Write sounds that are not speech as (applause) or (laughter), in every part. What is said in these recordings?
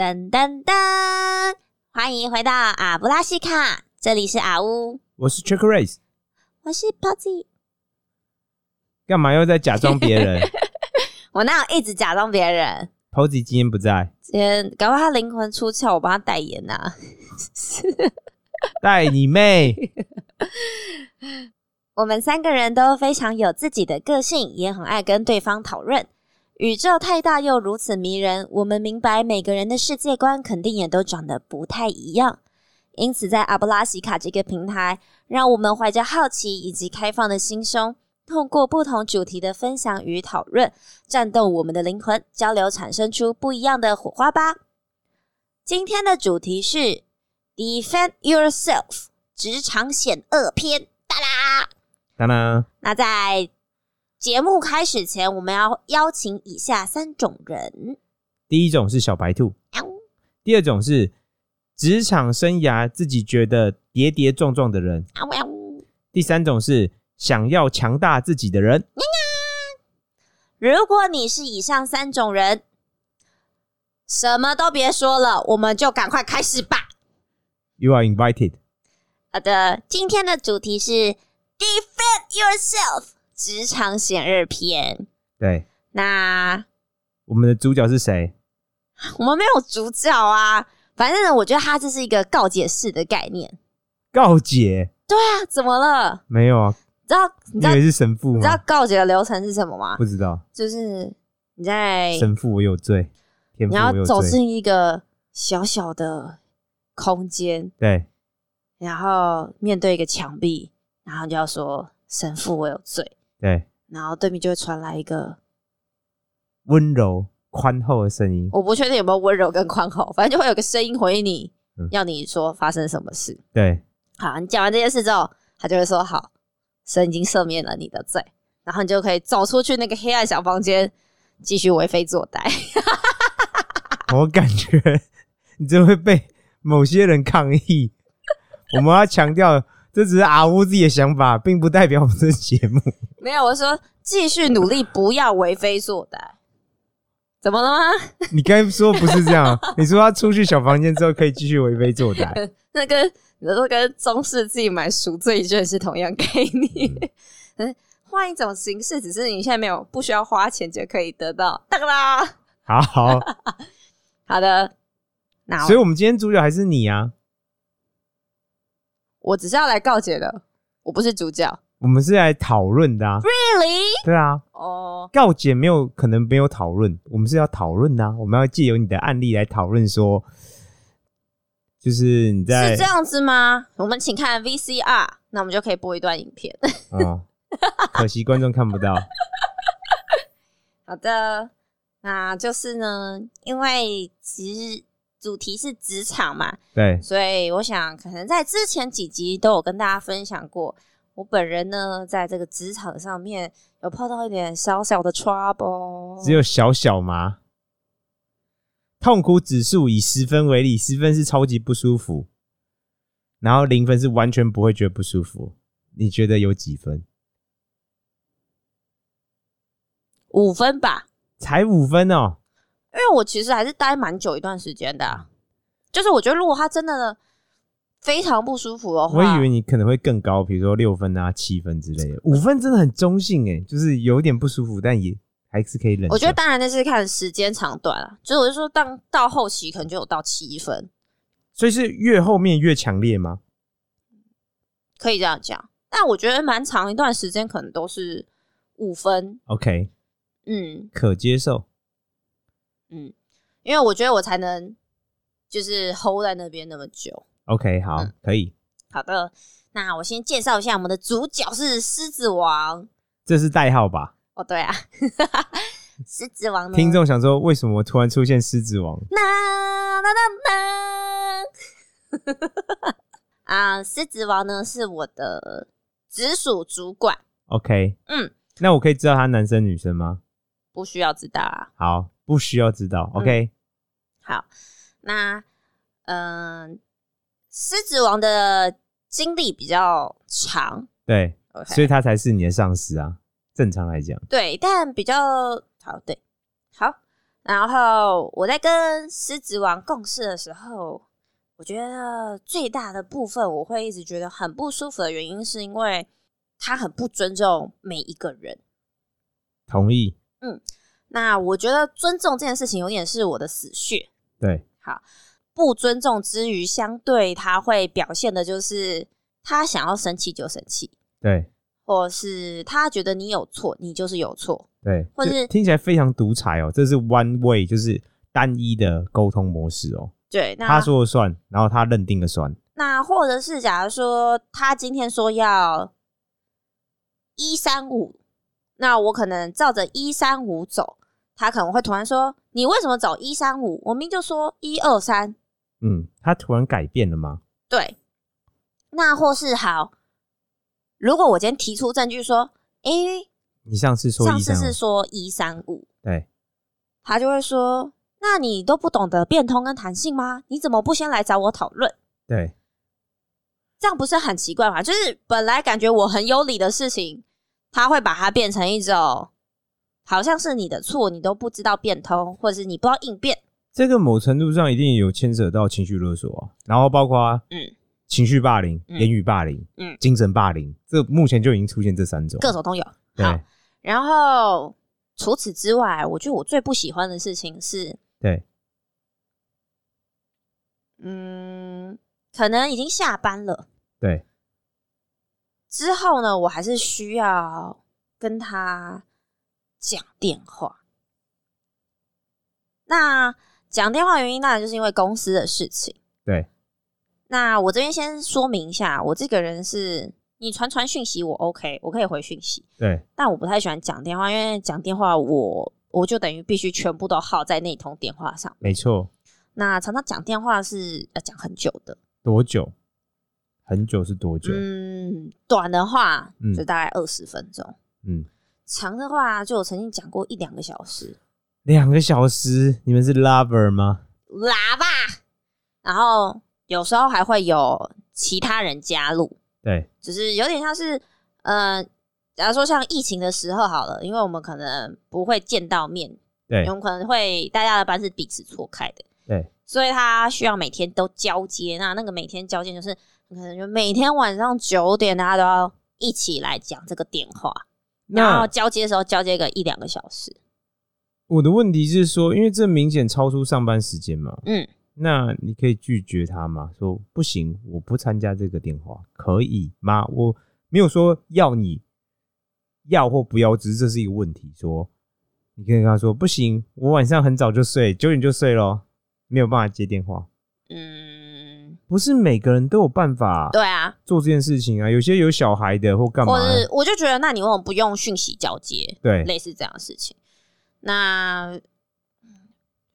噔噔噔，欢迎回到阿布拉西卡，这里是阿乌，我是 Chick Race，我是 Posy。干嘛又在假装别人 (laughs) 我哪有一直假装别人？？Posy 今天不在，今天搞不好他灵魂出窍，我帮他代言呐、(laughs) 带你妹！我们三个人都非常有自己的个性，也很爱跟对方讨论。宇宙太大又如此迷人，我们明白每个人的世界观肯定也都长得不太一样。因此，在阿布拉西卡这个平台，让我们怀着好奇以及开放的心胸，透过不同主题的分享与讨论，战斗我们的灵魂，交流产生出不一样的火花吧。今天的主题是 Defend Yourself 职场险恶篇，哒啦！哒啦，那在节目开始前，我们要邀请以下三种人。第一种是小白兔，喵第二种是职场生涯自己觉得跌跌撞撞的人！第三种是想要强大自己的人。如果你是以上三种人，什么都别说了，我们就赶快开始吧。You are invited。好的，今天的主题是 Defend Yourself 职场险恶篇。对，那我们的主角是谁？(laughs) 我们没有主角啊，反正呢，我觉得它这是一个告解式的概念。告解？对啊，怎么了？没有啊，你知道你知道你以为是神父你知道？告解的流程是什么吗？不知道，就是你在神父我有罪，天你要。走进一个小小的空间，对，然后面对一个墙壁，然后你就要说神父我有罪，对，然后对面就会传来一个温柔宽厚的声音。我不确定有没有温柔跟宽厚，反正就会有个声音回应你，嗯要你说发生什么事。对，好，你讲完这件事之后，他就会说好，神已经赦免了你的罪，然后你就可以走出去那个黑暗小房间，继续为非作歹。(laughs) 我感觉你这会被某些人抗议。我们要强调，这只是阿乌自己的想法，并不代表我们这节目。没有，我说继续努力，不要为非作歹。怎么了吗？你刚才说不是这样，(laughs) 你说他出去小房间之后可以继续为非作歹，那跟你说跟中世纪买赎罪券是同样概念，嗯，换一种形式，只是你现在没有不需要花钱就可以得到。当啦，好好，好的，那所以我我们今天主角还是你啊，我只是要来告解的，我不是主角。我们是来讨论的啊，Really？对啊，哦，告解没有可能没有讨论，我们是要讨论的啊，我们要借由你的案例来讨论说，就是你在是这样子吗？我们请看 VCR，那我们就可以播一段影片。哦，可惜观众看不到，(laughs) 好的，那就是呢，因为其实主题是职场嘛，对，所以我想，可能在之前几集都有跟大家分享过，我本人呢，在这个职场上面有碰到一点小小的 trouble。只有小小吗。痛苦指数以十分为例，十分是超级不舒服，然后零分是完全不会觉得不舒服。你觉得有几分？五分吧，才五分哦。因为我其实还是待蛮久一段时间的啊、就是我觉得如果他真的非常不舒服的话，我以为你可能会更高，比如说六分啊、七分之类的。五分真的很中性诶，就是有点不舒服，但也还是可以忍。我觉得当然那是看时间长短啊，就是我就说当到后期可能就有到七分，所以是越后面越强烈吗？可以这样讲。但我觉得蛮长一段时间可能都是五分，OK，嗯可接受。嗯，因为我觉得我才能就是 hold 在那边那么久。OK，好，嗯可以。好的，那我先介绍一下我们的主角是狮子王。这是代号吧？哦，对啊，狮子王？听众想说，为什么突然出现狮子王？那那那那啊，狮子王呢是我的直属主管，OK，嗯，那我可以知道他男生女生吗？不需要知道啊。好，不需要知道。OK，、好，那嗯，狮子王的经历比较长对所以他才是你的上司啊。正常来讲，对，但比较好，对，好。然后我在跟狮子王共事的时候，我觉得最大的部分我会一直觉得很不舒服的原因，是因为他很不尊重每一个人。同意，那我觉得尊重这件事情有点是我的死穴。对，好不尊重之余，相对他会表现的就是他想要生气就生气，对，或是他觉得你有错，你就是有错。对，或是听起来非常独裁哦，这是 one way，就是单一的沟通模式哦，对，那他说了算，然后他认定了算，那或者是假如说他今天说要一三五，那我可能照着一三五走，他可能会突然说：“你为什么走一三五？我明明就说一二三。嗯，他突然改变了吗？”对，那或是好，如果我今天提出证据说：“诶、你上次说上次是说一三五，对，他就会说：“那你都不懂得变通跟弹性吗？你怎么不先来找我讨论？”对，这样不是很奇怪吗？就是本来感觉我很有理的事情，他会把它变成一种好像是你的错，你都不知道变通，或者是你不知道应变。这个某程度上一定有牵扯到情绪勒索啊，然后包括嗯。情绪霸凌、嗯。言语霸凌、嗯。精神霸凌，这目前就已经出现这三种，各种都有。对。好，然后除此之外，我觉得我最不喜欢的事情是，对。嗯，可能已经下班了。对。之后呢，我还是需要跟他讲电话。那讲电话原因当然就是因为公司的事情。对那我这边先说明一下，我这个人是你传传讯息我 OK，我可以回讯息，对但我不太喜欢讲电话，因为讲电话我我就等于必须全部都耗在那通电话上。没错，那常常讲电话是要讲很久的，多久？很久是多久？嗯，短的话嗯就大概二十分钟，嗯，长的话就我曾经讲过一两个小时，两个小时，你们是 lover 吗？喇叭，然后有时候还会有其他人加入，对。只是有点像是，呃，假如说像疫情的时候好了，因为我们可能不会见到面，对。我们可能会大家的班是彼此错开的，对。所以他需要每天都交接。那那个每天交接就是可能就每天晚上九点，大家都要一起来讲这个电话，然后那交接的时候交接个一两个小时。我的问题是说，因为这明显超出上班时间嘛，嗯，那你可以拒绝他吗？说不行，我不参加这个电话，可以吗？我没有说要你要或不要，只是这是一个问题。说你可以跟他说不行，我晚上很早就睡，九点就睡咯，没有办法接电话。嗯，不是每个人都有办法对啊，做这件事情啊，有些有小孩的或干嘛或者是我就觉得，那你为什么不用讯息交接？对类似这样的事情。那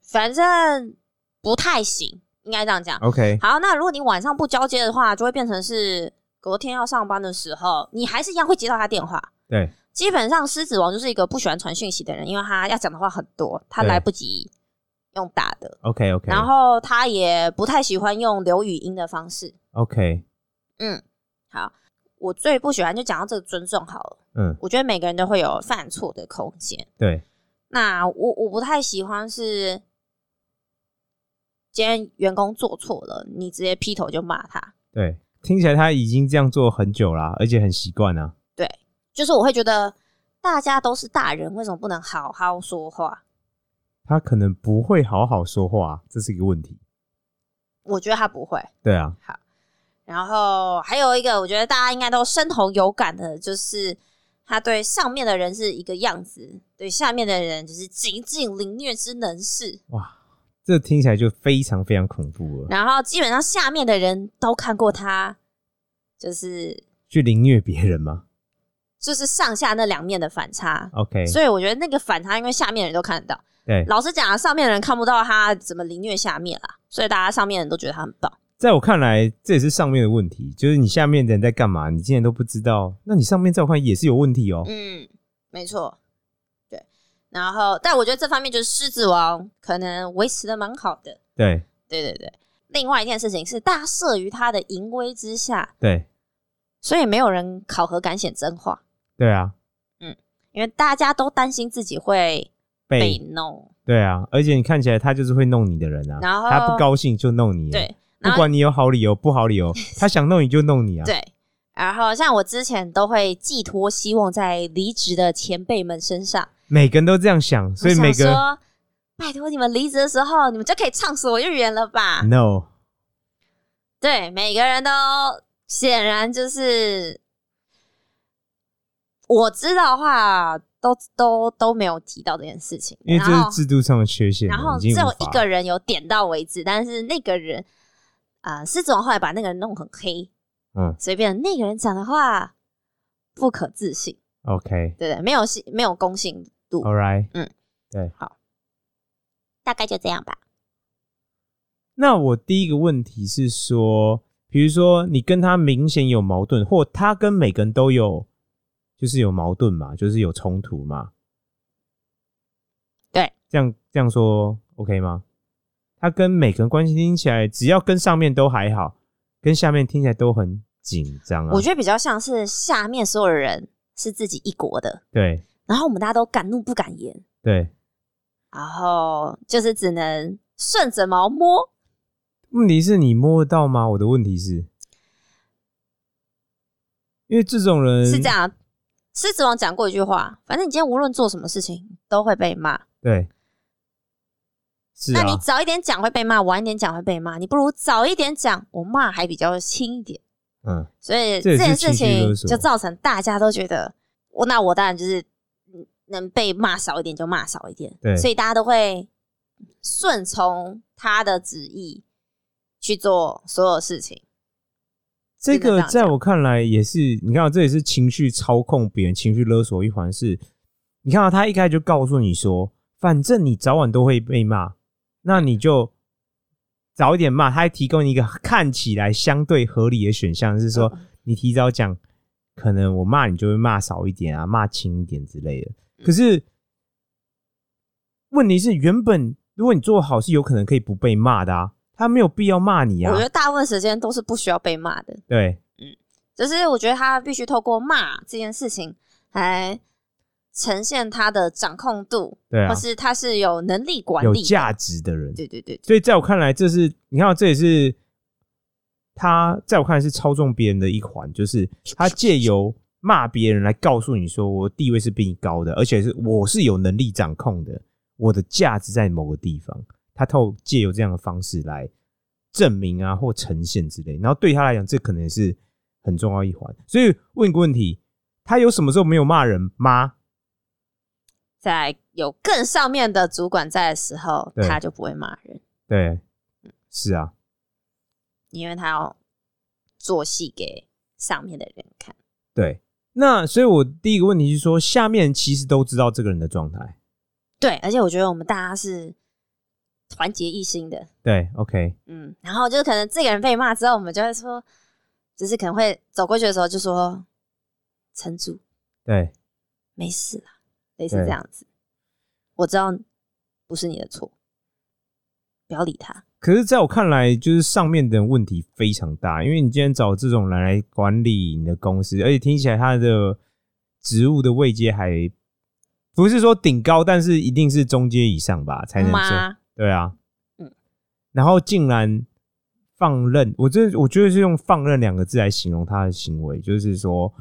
反正不太行，应该这样讲。OK 好，那如果你晚上不交接的话，就会变成是隔天要上班的时候，你还是一样会接到他电话。对基本上，狮子王就是一个不喜欢传讯息的人，因为他要讲的话很多，他对来不及用打的，OK OK，然后他也不太喜欢用留语音的方式。OK 嗯，好，我最不喜欢就讲到这个尊重好了。嗯我觉得每个人都会有犯错的空间。对那我我不太喜欢是，今天员工做错了，你直接劈头就骂他。对，听起来他已经这样做很久啦，而且很习惯啊。对，就是我会觉得大家都是大人，为什么不能好好说话？他可能不会好好说话，这是一个问题。我觉得他不会。对啊，好然后还有一个，我觉得大家应该都深同有感的，就是他对上面的人是一个样子，对下面的人就是仅仅凌虐之能事。哇，这听起来就非常非常恐怖了，然后基本上下面的人都看过他，就是去凌虐别人吗就是上下那两面的反差。？OK，所以我觉得那个反差，因为下面人都看得到。对，老实讲啊，上面的人看不到他怎么凌虐下面啦，所以大家上面的人都觉得他很棒。在我看来，这也是上面的问题，就是你下面的人在干嘛，你竟然都不知道，那你上面在我看也是有问题哦。嗯，没错，对。然后，但我觉得这方面就是狮子王可能维持的蛮好的。对对对对。另外一件事情是，大家慑于他的淫威之下，对所以没有人考核敢显真话，对啊，嗯因为大家都担心自己会被被弄。对啊，而且你看起来他就是会弄你的人啊，然后他不高兴就弄你，，对，不管你有好理由不好理由，(laughs) 他想弄你就弄你啊，对，然后像我之前都会寄托希望在离职的前辈们身上，每个人都这样想，所以每个人说，拜托你们离职的时候，你们就可以畅所欲言了吧？no，对，每个人都显然就是我知道的话，都都都没有提到这件事情，因为这是制度上的缺陷，然后只有一个人有点到为止，但是那个人啊，狮子王后来把那个人弄很黑，嗯随便那个人讲的话不可置信，，OK，all 对对？没有信，没有公信度，All right，嗯，对。好大概就这样吧。那我第一个问题是说，比如说你跟他明显有矛盾，或他跟每个人都有，就是有矛盾嘛，就是有冲突嘛。对，这样这样说 OK 吗？他跟每个人关系听起来，只要跟上面都还好，跟下面听起来都很紧张啊。我觉得比较像是下面所有人是自己一国的，对然后我们大家都敢怒不敢言，对，然后就是只能顺着毛摸。问题是你摸得到吗？我的问题是，因为这种人是这，样。狮子王讲过一句话：，反正你今天无论做什么事情都会被骂。对，是那你啊，早一点讲会被骂，晚一点讲会被骂。你不如早一点讲，我骂还比较轻一点。嗯，所以这也是件事情就造成大家都觉得，我那我当然就是嗯能被骂少一点就骂少一点。对所以大家都会顺从他的旨意去做所有事情。这个在我看来也是，你看、啊，这也是情绪操控别人、情绪勒索一环是。你看、啊，他一开始就告诉你说，反正你早晚都会被骂，那你就早一点骂。他还提供一个看起来相对合理的选项，是说嗯你提早讲，可能我骂你就会骂少一点啊，骂轻一点之类的。嗯可是问题是，原本如果你做好，是有可能可以不被骂的啊，他没有必要骂你啊我觉。得大部分时间都是不需要被骂的，对，嗯就是我觉得他必须透过骂这件事情来呈现他的掌控度，对啊或，是他是有能力管理有价。值的人。对对对，所以在我看来，这是你看，这也是他在我看来是操纵别人的一环，就是他借由骂别人来告诉你说，我地位是比你高的，而且是我是有能力掌控的，我的价值在某个地方。他透借由这样的方式来证明啊，或呈现之类。然后对他来讲，这可能也是很重要一环。所以问一个问题：他有什么时候没有骂人吗？在有更上面的主管在的时候，他就不会骂人，对，是啊，因为他要做戏给上面的人看。对。那所以，我第一个问题是说，下面其实都知道这个人的状态。对，而且我觉得我们大家是团结一心的，对，OK，嗯，然后就是可能这个人被骂之后，我们就会说，就是可能会走过去的时候就说撑住，对，没事啦，类似这样子。我知道不是你的错，不要理他。可是，在我看来，就是上面的问题非常大，因为你今天找这种人来管理你的公司，而且听起来他的职务的位阶还不是说顶高，但是一定是中阶以上吧，才能做。妈，对啊，嗯，然后竟然放任，我这我觉得是用“放任”两个字来形容他的行为，就是说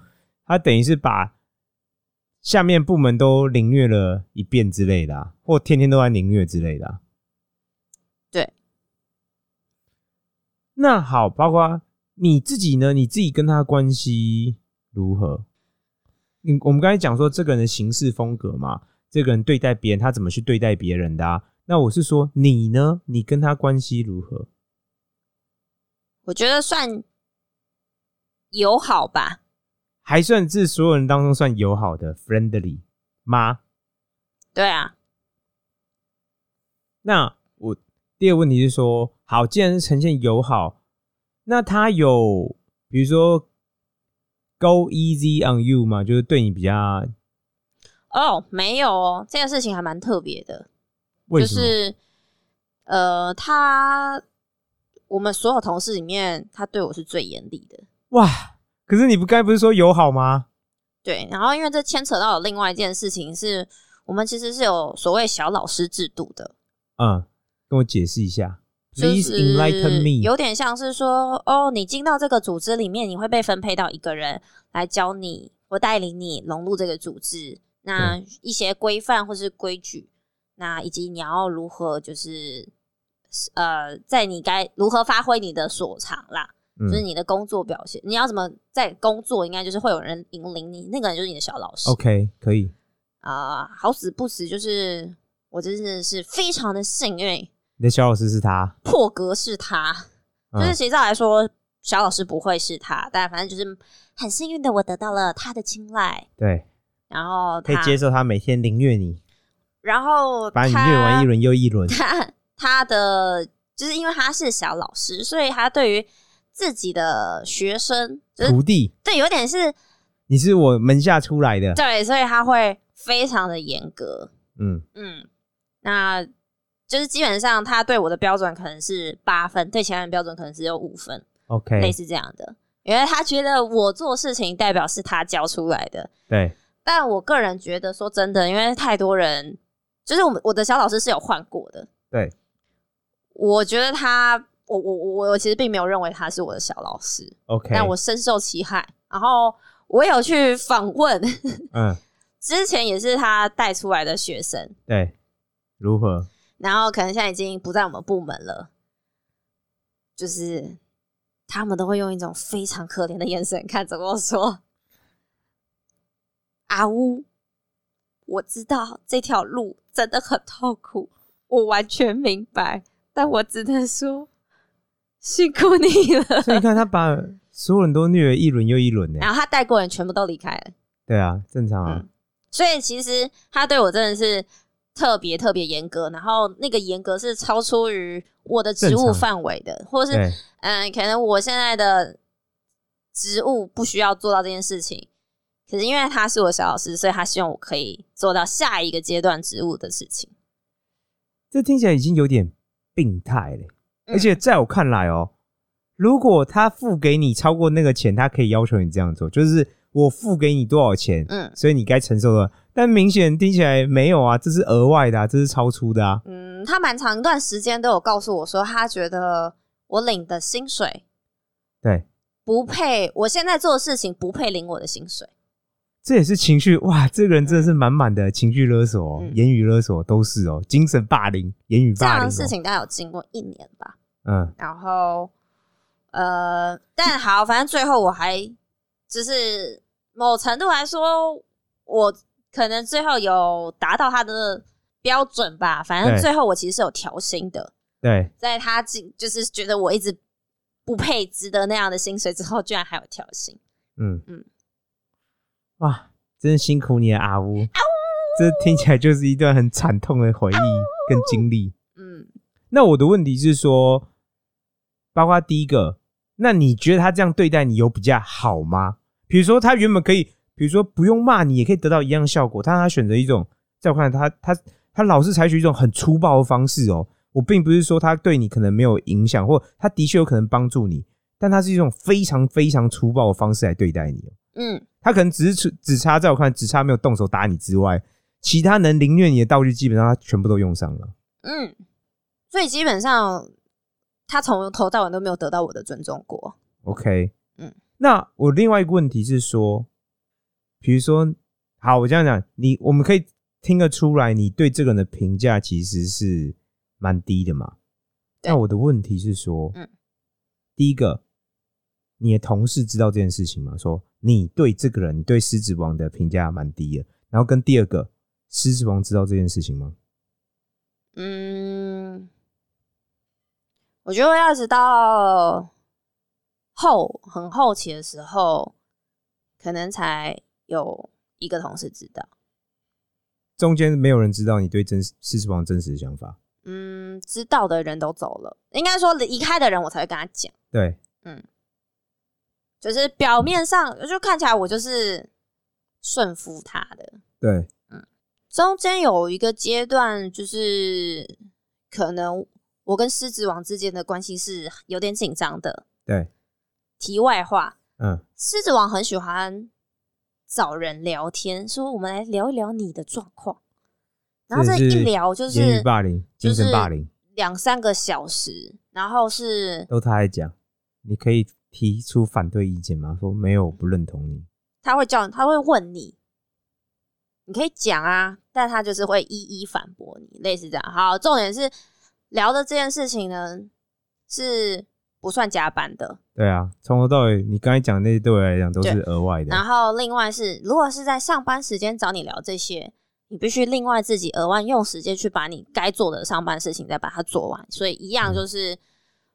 他等于是把下面部门都凌虐了一遍之类的、啊，或天天都在凌虐之类的啊、对。那好，包括你自己呢？你自己跟他关系如何？你我们刚才讲说这个人的行事风格嘛，这个人对待别人，他怎么去对待别人的、啊？那我是说你呢？你跟他关系如何？我觉得算友好吧。还算是所有人当中算友好的 friendly 吗？对啊，那我第二个问题是说，好，既然是呈现友好，那他有比如说 go easy on you 吗？就是对你比较哦，没有哦，这件事情还蛮特别的，就？是呃，他我们所有同事里面，他对我是最严厉的。哇！可是你不该不是说友好吗？对，然后因为这牵扯到有另外一件事情是，我们其实是有所谓小老师制度的，嗯，跟我解释一下就，Please 是 enlighten me。有点像是说，哦，你进到这个组织里面，你会被分配到一个人来教你或带领你融入这个组织，那一些规范或是规矩，那以及你要如何就是呃，在你该如何发挥你的所长啦。就是嗯你的工作表现，你要怎么在工作，应该就是会有人引领你，那个人就是你的小老师。，OK，可以。啊、好死不死，就是我真的是非常的幸运，你的小老师是他，破格是他，就是实来说，小老师不会是他，但反正就是很幸运的，我得到了他的青睐，对，然后可以，接受他每天凌虐你，然后把你他虐完一轮又一轮。他 (laughs) 他的就是因为他是小老师，所以他对于自己的学生，就是徒弟，对，有点是你是我门下出来的，对，所以他会非常的严格。嗯，嗯，那就是基本上他对我的标准可能是八分，对其他人标准可能只有五分，OK，类似这样的。因为他觉得我做事情代表是他教出来的，对，但我个人觉得说真的，因为太多人，就是我们我的小老师是有换过的，对，我觉得他，我我我我其实并没有认为他是我的小老师，OK，但我深受其害。然后我有去访问，嗯，(laughs) 之前也是他带出来的学生，对，如何？然后可能现在已经不在我们部门了，就是他们都会用一种非常可怜的眼神看着我说：“阿呜，我知道这条路真的很痛苦，我完全明白，但我只能说辛苦你了。所以你看，他把所有人都虐了一轮又一轮”呢。然后他带过人全部都离开了，对啊，正常啊嗯。所以其实他对我真的是特别特别严格，然后那个严格是超出于我的职务范围的，或者是对，嗯，可能我现在的职务不需要做到这件事情，可是因为他是我小老师，所以他希望我可以做到下一个阶段职务的事情。这听起来已经有点病态了。嗯而且在我看来哦，如果他付给你超过那个钱，他可以要求你这样做，就是我付给你多少钱，嗯所以你该承受的。但明显听起来没有啊，这是额外的啊，这是超出的啊。嗯，他蛮长一段时间都有告诉我说，他觉得我领的薪水对，不配，我现在做的事情不配领我的薪水。这也是情绪哇，这个人真的是满满的情绪勒索、哦，嗯言语勒索都是哦，精神霸凌、言语霸凌、哦。这样的事情大概有经过一年吧。嗯，然后呃，但好，反正最后我还就是某程度来说，我可能最后有达到他的标准吧。反正最后我其实是有调薪的，对，在他进就是觉得我一直不配值得那样的薪水之后，居然还有调薪。嗯嗯嗯，哇，真辛苦你了，阿呜。这听起来就是一段很惨痛的回忆跟经历。嗯，那我的问题是说，包括第一个，那你觉得他这样对待你有比较好吗？比如说，他原本可以，比如说不用骂你，也可以得到一样效果，但他选择一种，在我看来，他他他老是采取一种很粗暴的方式哦。我并不是说他对你可能没有影响，或他的确有可能帮助你，但他是一种非常非常粗暴的方式来对待你哦。嗯，他可能只是只只差在我看，只差没有动手打你之外，其他能凌虐你的道具基本上他全部都用上了。嗯，所以基本上他从头到尾都没有得到我的尊重过。OK，嗯，那我另外一个问题是说，比如说，好，我这样讲，你我们可以听得出来，你对这个人的评价其实是蛮低的嘛？对那我的问题是说，嗯，第一个，你的同事知道这件事情吗？说你对这个人，你对狮子王的评价蛮低的，然后跟第二个，狮子王知道这件事情吗？嗯，我觉得要直到后很后期的时候，可能才有一个同事知道。中间没有人知道你对真狮子王真实的想法，嗯，知道的人都走了，应该说离开的人，我才会跟他讲。对，就是表面上就看起来我就是顺服他的，对，嗯中间有一个阶段，就是可能我跟狮子王之间的关系是有点紧张的。对，题外话，嗯，狮子王很喜欢找人聊天，说我们来聊一聊你的状况。然后这一聊就言语是霸凌、就是精神霸凌。两三个小时，然后是都他在讲，你可以提出反对意见吗？说没有，我不认同你。他会叫他会问你，你可以讲啊，但他就是会一一反驳你，类似这样。好，重点是聊的这件事情呢是不算加班的，对啊，从头到尾，你刚才讲那些对我来讲都是额外的。然后另外是如果是在上班时间找你聊这些。你必须另外自己额外用时间去把你该做的上班事情再把它做完，所以一样就是、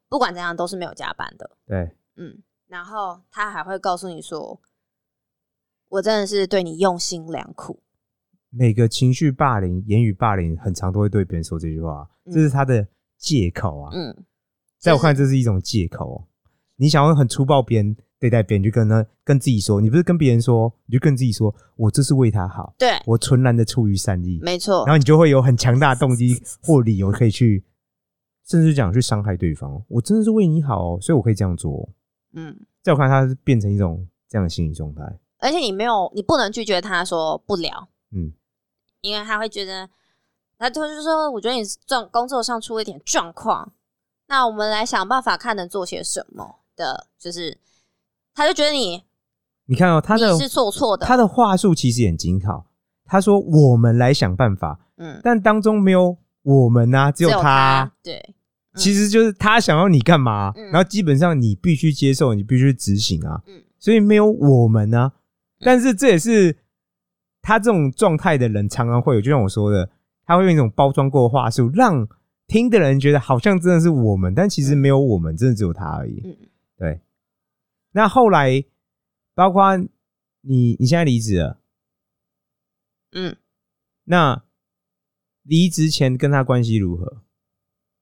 不管怎样都是没有加班的。对，嗯，然后他还会告诉你说，我真的是对你用心良苦。每个情绪霸凌、言语霸凌，很常都会对别人说这句话，嗯这是他的借口啊。嗯，在我看，这是一种借口哦。你想要很粗暴别人对待别人，就跟他跟自己说，你不是跟别人说，你就跟自己说，我这是为他好，对，我纯然的出于善意，没错然，后你就会有很强大的动机 (laughs) 或理由可以去，甚至讲去伤害对方。我真的是为你好哦，所以我可以这样做哦。嗯，在我看，他是变成一种这样的心理状态。而且你没有，你不能拒绝他说不聊，嗯，因为他会觉得，他就是说，我觉得你状工作上出了一点状况，那我们来想办法看能做些什么的，就是他就觉得你你看哦，他的是做错的，他的话术其实也很精巧。他说：“我们来想办法。”嗯，但当中没有我们呐、只有他。他，对，嗯其实就是他想要你干嘛，嗯。然后基本上你必须接受，你必须执行啊。嗯。所以没有我们呢、但是这也是他这种状态的人常常会有，就像我说的，他会用一种包装过的话术，让听的人觉得好像真的是我们，但其实没有我们，真的只有他而已。嗯。对。那后来，包括你，你现在离职了，嗯，那离职前跟他关系如何？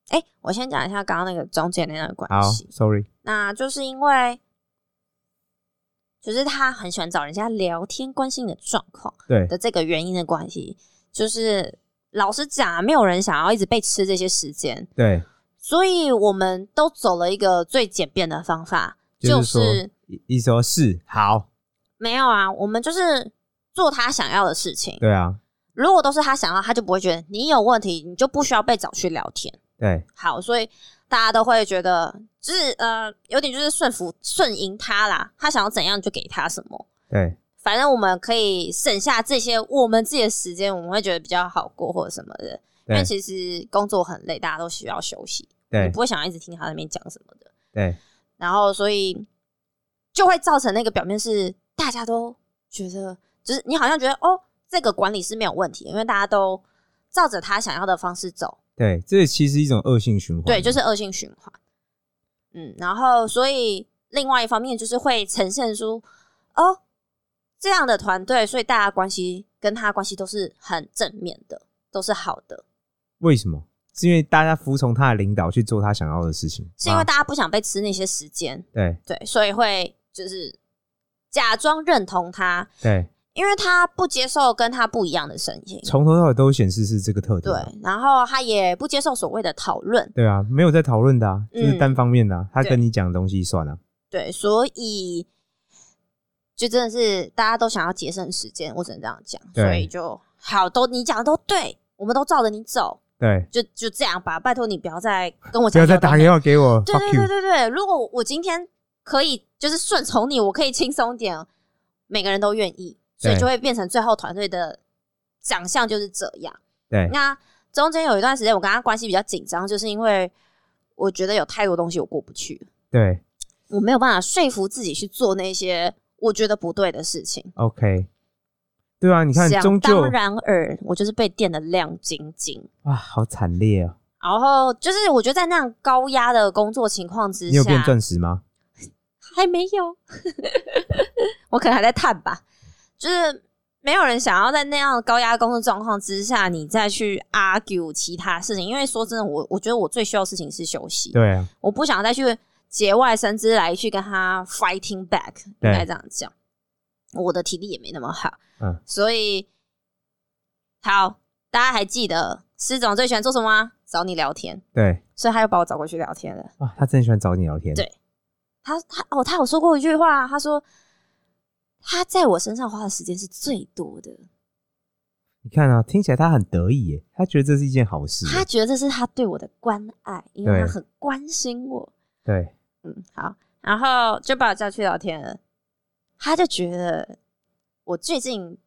哎、我先讲一下刚刚那个中间那段关好系。，sorry，那就是因为，就是他很喜欢找人家聊天，关心你的状况对的这个原因的关系。就是老实讲啊，没有人想要一直被吃这些时间，对，所以我们都走了一个最简便的方法，就就是一说是好，没有啊，我们就是做他想要的事情。对啊，如果都是他想要，他就不会觉得你有问题，你就不需要被找去聊天。对好，所以大家都会觉得，就是呃，有点就是顺服顺应他啦，他想要怎样就给他什么。对反正我们可以省下这些我们自己的时间，我们会觉得比较好过或者什么的。因为其实工作很累，大家都需要休息，你对不会想要一直听他那边讲什么的。对然后所以就会造成那个表面是大家都觉得，就是你好像觉得哦，这个管理是没有问题，因为大家都照着他想要的方式走。对，这其实一种恶性循环。对，就是恶性循环。嗯，然后所以另外一方面就是会呈现出哦这样的团队，所以大家关系跟他关系都是很正面的，都是好的，为什么？是因为大家服从他的领导去做他想要的事情，是因为啊大家不想被吃那些时间，对对，所以会就是假装认同他，对，因为他不接受跟他不一样的声音，从头到尾都显示是这个特点啊。对，然后他也不接受所谓的讨论，对啊，没有在讨论的啊，就是嗯单方面的啊，他跟你讲的东西算了。对，所以就真的是大家都想要节省时间，我只能这样讲，对所以就好，都你讲的都对，我们都照着你走，对，就就这样吧，拜托你不要再跟我不要再打电话给我对对对。对对，如果我今天可以就是顺从你，我可以轻松点，每个人都愿意，所以就会变成最后团队的长相就是这样。对那中间有一段时间我跟他关系比较紧张，就是因为我觉得有太多东西我过不去，对我没有办法说服自己去做那些我觉得不对的事情。，OK，对啊，你看，想终究当然尔，我就是被电的亮晶晶。哇，好惨烈啊！然后就是我觉得在那样高压的工作情况之下，你有变钻石吗？还没有，(laughs) 我可能还在探吧。就是没有人想要在那样高压工作状况之下，你再去 argue 其他事情。因为说真的，我我觉得我最需要的事情是休息，对啊，我不想再去节外生枝来去跟他 fighting back，应该这样讲。我的体力也没那么好，嗯，所以好，大家还记得施总最喜欢做什么吗？找你聊天，对所以他又把我找过去聊天了。啊，他真的喜欢找你聊天。对他他哦，他有说过一句话，他说他在我身上花的时间是最多的。你看啊，听起来他很得意耶，他觉得这是一件好事。他觉得这是他对我的关爱，因为他很关心我。对，嗯，好，然后就把我叫去聊天了。他就觉得我最近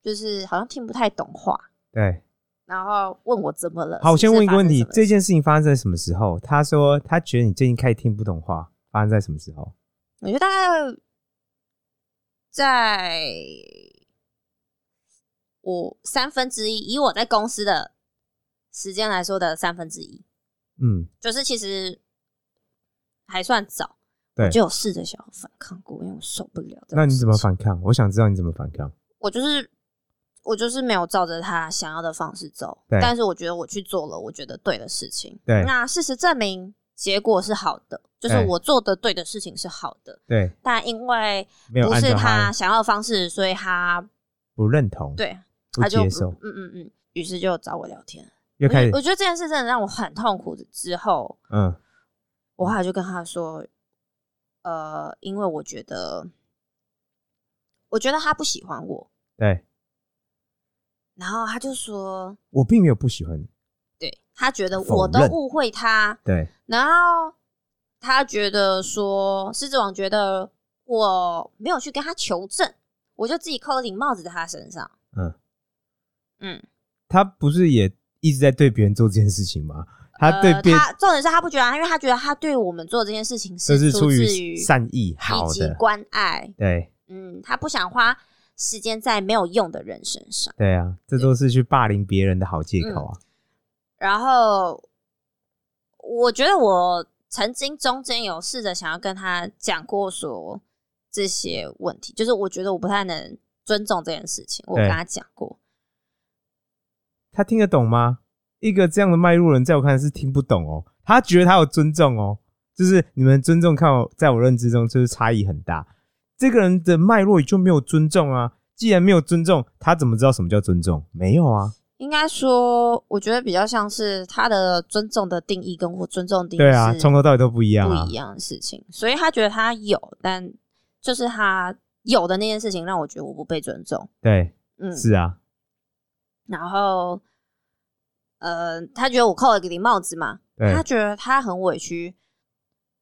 就是好像听不太懂话，对，然后问我怎么了。好，我先问一个问题：这件事情发生在什么时候？他说他觉得你最近开始听不懂话，发生在什么时候？我觉得大概在我三分之一，以我在公司的时间来说的三分之一，嗯，就是其实还算早。对我就有试着想要反抗过，因为我受不了那你怎么？反抗？我想知道你怎么反抗。我就是我就是没有照着他想要的方式走，但是我觉得我去做了我觉得对的事情。对那事实证明结果是好的，就是我做的对的事情是好的，对，但因为不是他想要的方式，所以他不认同，对他就嗯嗯嗯，于是就找我聊天。又开始我觉得这件事真的让我很痛苦。之后，嗯我后来就跟他说，呃，因为我觉得，我觉得他不喜欢我，对然后他就说，我并没有不喜欢你，对他觉得我都误会他，对然后他觉得说，狮子王觉得我没有去跟他求证，我就自己扣了顶帽子在他身上。嗯，嗯，他不是也一直在对别人做这件事情吗？他对呃、别他重点是他不觉得啊，因为他觉得他对我们做这件事情这是出出自于于善意，好的，关爱。对嗯，他不想花时间在没有用的人身上。对啊，这都是去霸凌别人的好借口啊。然后，我觉得我曾经中间有试着想要跟他讲过说这些问题，就是我觉得我不太能尊重这件事情，我跟他讲过。他听得懂吗？一个这样的脉络人，在我看来是听不懂哦。他觉得他有尊重哦，就是你们尊重看我，在我认知中就是差异很大。这个人的脉络就没有尊重啊。既然没有尊重，他怎么知道什么叫尊重？没有啊。应该说，我觉得比较像是他的尊重的定义跟我尊重的定义对啊，从头到尾都不一样啊不一。样的事情，所以他觉得他有，但就是他有的那件事情让我觉得我不被尊重。对，嗯，是啊，然后，呃，他觉得我扣了个顶帽子嘛，对他觉得他很委屈，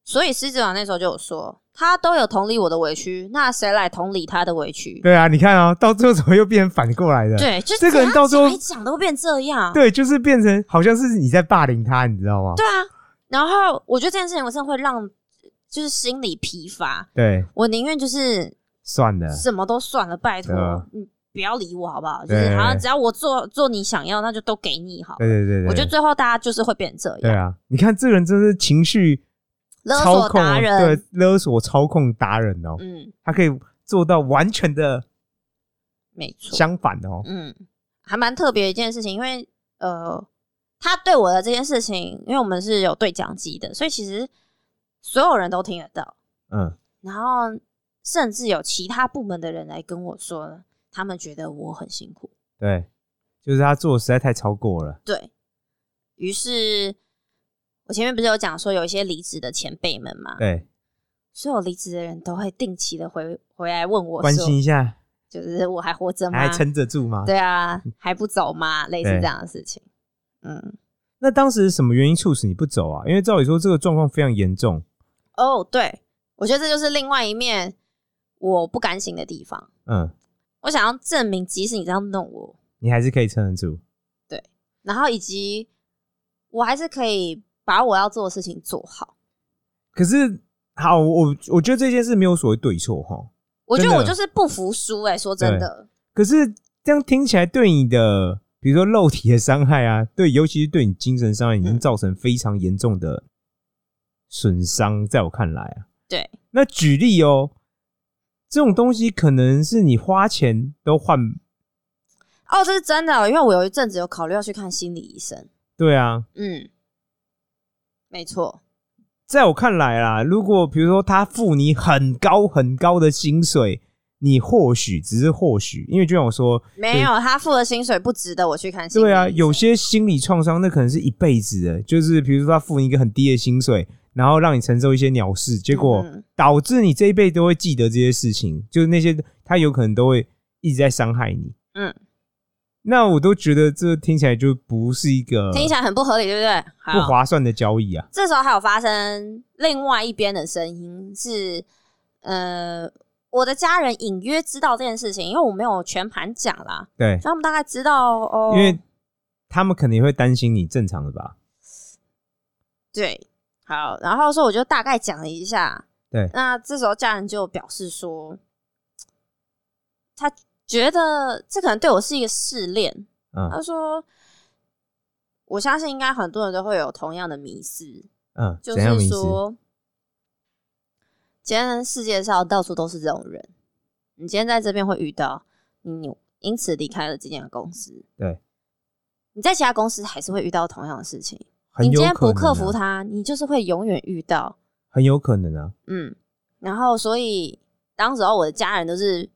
所以狮子王那时候就有说，他都有同理我的委屈，那谁来同理他的委屈？对啊。你看啊，到最后怎么又变成反过来的？对，就这个人到最后讲都变这样，对，就是变成好像是你在霸凌他，你知道吗？对啊。然后我觉得这件事情我真的会让就是心理疲乏，对，我宁愿就是算了，什么都算了，拜托嗯你不要理我好不好？就是好像只要我做做你想要，那就都给你好了。对对对对，我觉得最后大家就是会变成这样，对啊。你看这个人真是情绪勒操控索达人，对，勒索操控达人哦，嗯，他可以做到完全的没错，相反的哦。嗯，还蛮特别的一件事情，因为呃，他对我的这件事情，因为我们是有对讲机的，所以其实所有人都听得到，嗯，然后甚至有其他部门的人来跟我说，他们觉得我很辛苦，对，就是他做的实在太超过了。对于是，我前面不是有讲说有一些离职的前辈们嘛，对，所有离职的人都会定期的回回来问我关心一下，就是我还活着吗？还撑得住吗？对啊，还不走吗？(laughs) 类似对这样的事情。嗯，那当时是什么原因促使你不走啊？因为照理说这个状况非常严重。哦，对，我觉得这就是另外一面我不甘心的地方。嗯，我想要证明，即使你这样弄我，你还是可以撑得住。对然后以及我还是可以把我要做的事情做好。可是，好，我我觉得这件事没有所谓对错哈。我觉得我就是不服输哎、说真的，可是这样听起来，对你的比如说肉体的伤害啊，对，尤其是对你精神伤害，已经嗯造成非常严重的损伤。在我看来啊，对，那举例哦，这种东西可能是你花钱都换，哦，这是真的，因为我有一阵子有考虑要去看心理医生。对啊，嗯，没错，在我看来啦，如果比如说他付你很高很高的薪水，你或许只是或许，因为就像我说，没有他付的薪水不值得我去看对啊，有些心理创伤那可能是一辈子的，就是比如说他付你一个很低的薪水，然后让你承受一些鸟事，结果嗯。导致你这一辈都会记得这些事情，就是那些他有可能都会一直在伤害你。嗯，那我都觉得这听起来就不是一个听起来很不合理，对不对？不，划算的交易啊。这时候还有发生另外一边的声音是，呃，我的家人隐约知道这件事情，因为我没有全盘讲啦，对，所以他们大概知道哦，因为他们肯定会担心你正常的吧？对，好，然后说我就大概讲了一下，对。那这时候家人就表示说，他觉得这可能对我是一个试炼，嗯他说，我相信应该很多人都会有同样的迷思，嗯，就是？说，今天世界上到处都是这种人，你今天在这边会遇到，你因此离开了这间公司，对，你在其他公司还是会遇到同样的事情。你今天不克服它，你就是会永远遇到。很有可能啊。嗯，然后所以当时候我的家人都是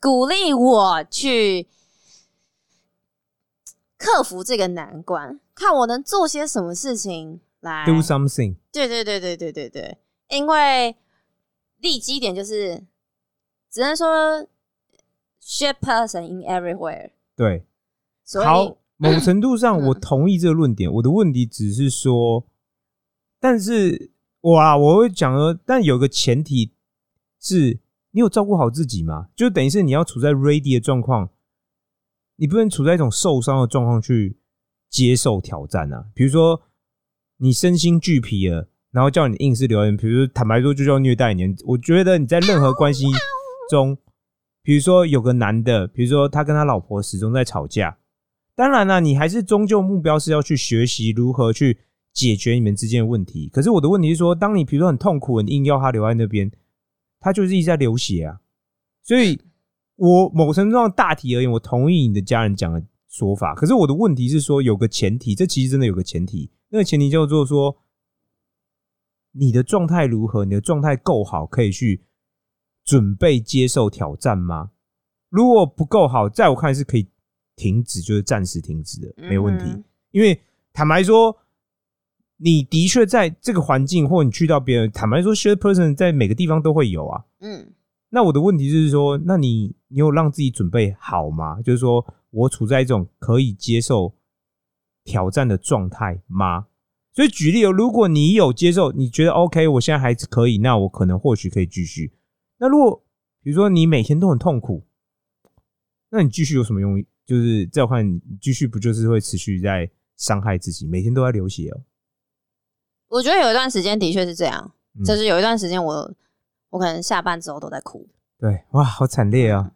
鼓励我去克服这个难关，看我能做些什么事情来 Do something，对对对对对对对，因为立基点就是只能说 shit person in everywhere，对，所以好，某程度上嗯。我同意这个论点。我的问题只是说，但是我啊，我会讲说，但有个前提是你有照顾好自己吗？就等于是你要处在 ready 的状况，你不能处在一种受伤的状况去接受挑战啊。比如说你身心俱疲了，然后叫你硬是留言，比如坦白说就叫虐待你。我觉得你在任何关系中，比如说有个男的，比如说他跟他老婆始终在吵架，当然了，你还是终究目标是要去学习如何去解决你们之间的问题。可是我的问题是说，当你比如说很痛苦，你硬要他留在那边，他就是一直在流血啊。所以，我某程度上大体而言，我同意你的家人讲的说法。可是我的问题是说，有个前提，这其实真的有个前提，那个前提叫做说，你的状态如何？你的状态够好，可以去准备接受挑战吗？如果不够好，在我看来是可以停止，就是暂时停止的，没有问题。嗯因为坦白说，你的确在这个环境，或你去到别人，坦白说 s h a r e person 在每个地方都会有啊。嗯那我的问题就是说，那你你有让自己准备好吗？就是说我处在一种可以接受挑战的状态吗？所以举例哦，如果你有接受，你觉得 OK，我现在还是可以，那我可能或许可以继续。那如果比如说你每天都很痛苦，那你继续有什么用？就是在我看，你继续不就是会持续在伤害自己，每天都在流血哦。我觉得有一段时间的确是这样，嗯就是有一段时间我我可能下班之后都在哭，对，哇，好惨烈啊！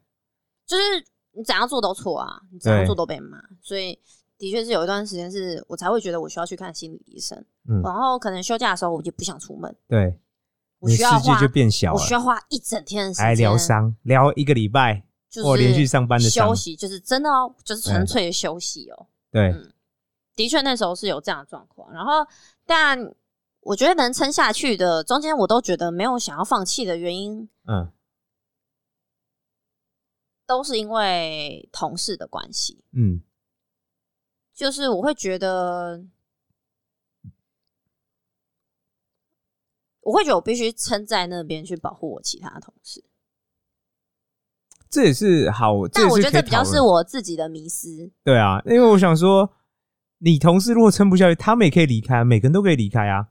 就是你怎样做都错啊，你怎样对做都被骂，所以的确是有一段时间是我才会觉得我需要去看心理医生，嗯然后可能休假的时候我就不想出门，对，我需要花世界就变小了。我需要花一整天的时间来疗，伤，疗一个礼拜，就是或连续上班的伤休息，就是真的哦，就是纯粹的休息哦。对，嗯的确那时候是有这样的状况，然后但我觉得能撑下去的中间，我都觉得没有想要放弃的原因，嗯都是因为同事的关系。嗯，就是我会觉得，我会觉得我必须撑在那边去保护我其他同事，这也是好，但我觉得这比较是我自己的迷失。对啊，因为我想说，你同事如果撑不下去，他们也可以离开，每个人都可以离开啊。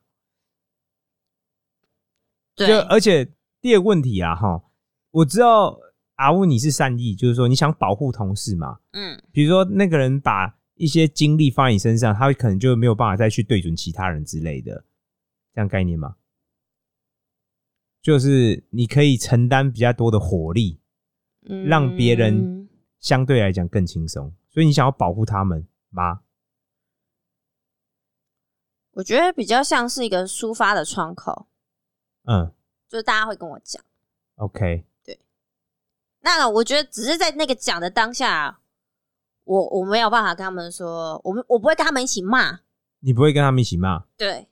就对，而且第二个问题啊，哈，我知道阿乌你是善意，就是说你想保护同事嘛，嗯，比如说那个人把一些精力放在你身上，他可能就没有办法再去对准其他人之类的，这样概念吗？就是你可以承担比较多的火力，嗯。让别人相对来讲更轻松，所以你想要保护他们吗？我觉得比较像是一个抒发的窗口，嗯。就是大家会跟我讲。，OK，对。那我觉得只是在那个讲的当下，我我没有办法跟他们说，我们我不会跟他们一起骂，你不会跟他们一起骂，对，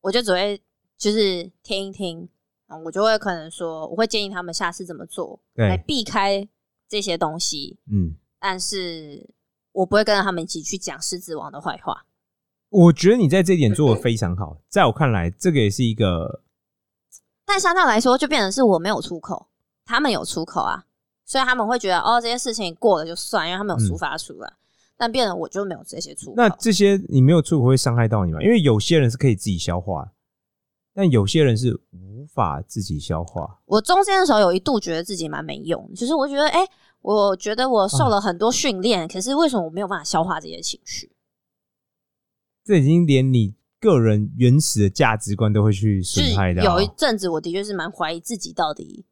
我就只会就是听一听，啊，我就会可能说，我会建议他们下次怎么做，来，避开这些东西，嗯，但是我不会跟着他们一起去讲狮子王的坏话。我觉得你在这一点做的非常好，在我看来，这个也是一个但相对来说，就变成是我没有出口，他们有出口啊。所以他们会觉得哦，这些事情过了就算，因为他们有抒发出来。但变得我就没有这些出口。那这些你没有出口会伤害到你吗？因为有些人是可以自己消化，但有些人是无法自己消化。我中间的时候有一度觉得自己蛮没用，就是我觉得，哎、我觉得我受了很多训练，可是为什么我没有办法消化这些情绪？这已经连你个人原始的价值观都会去是损害到。有一阵子，我的确是蛮怀疑自己到底，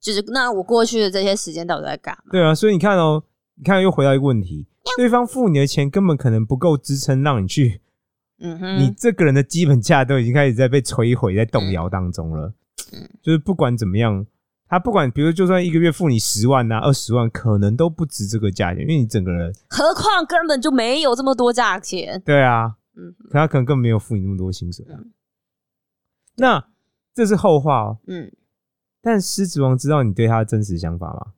就是那我过去的这些时间到底在干嘛？对啊，所以你看哦，你看又回到一个问题，对方付你的钱根本可能不够支撑让你去，嗯哼，你这个人的基本价都已经开始在被摧毁、在动摇当中了。嗯就是不管怎么样，他不管，比如就算一个月付你十万呐、二十万，可能都不值这个价钱，因为你整个人，何况根本就没有这么多价钱。对啊，嗯可他可能根本没有付你那么多薪水啊。嗯那这是后话哦。嗯，但狮子王知道你对他的真实想法吗？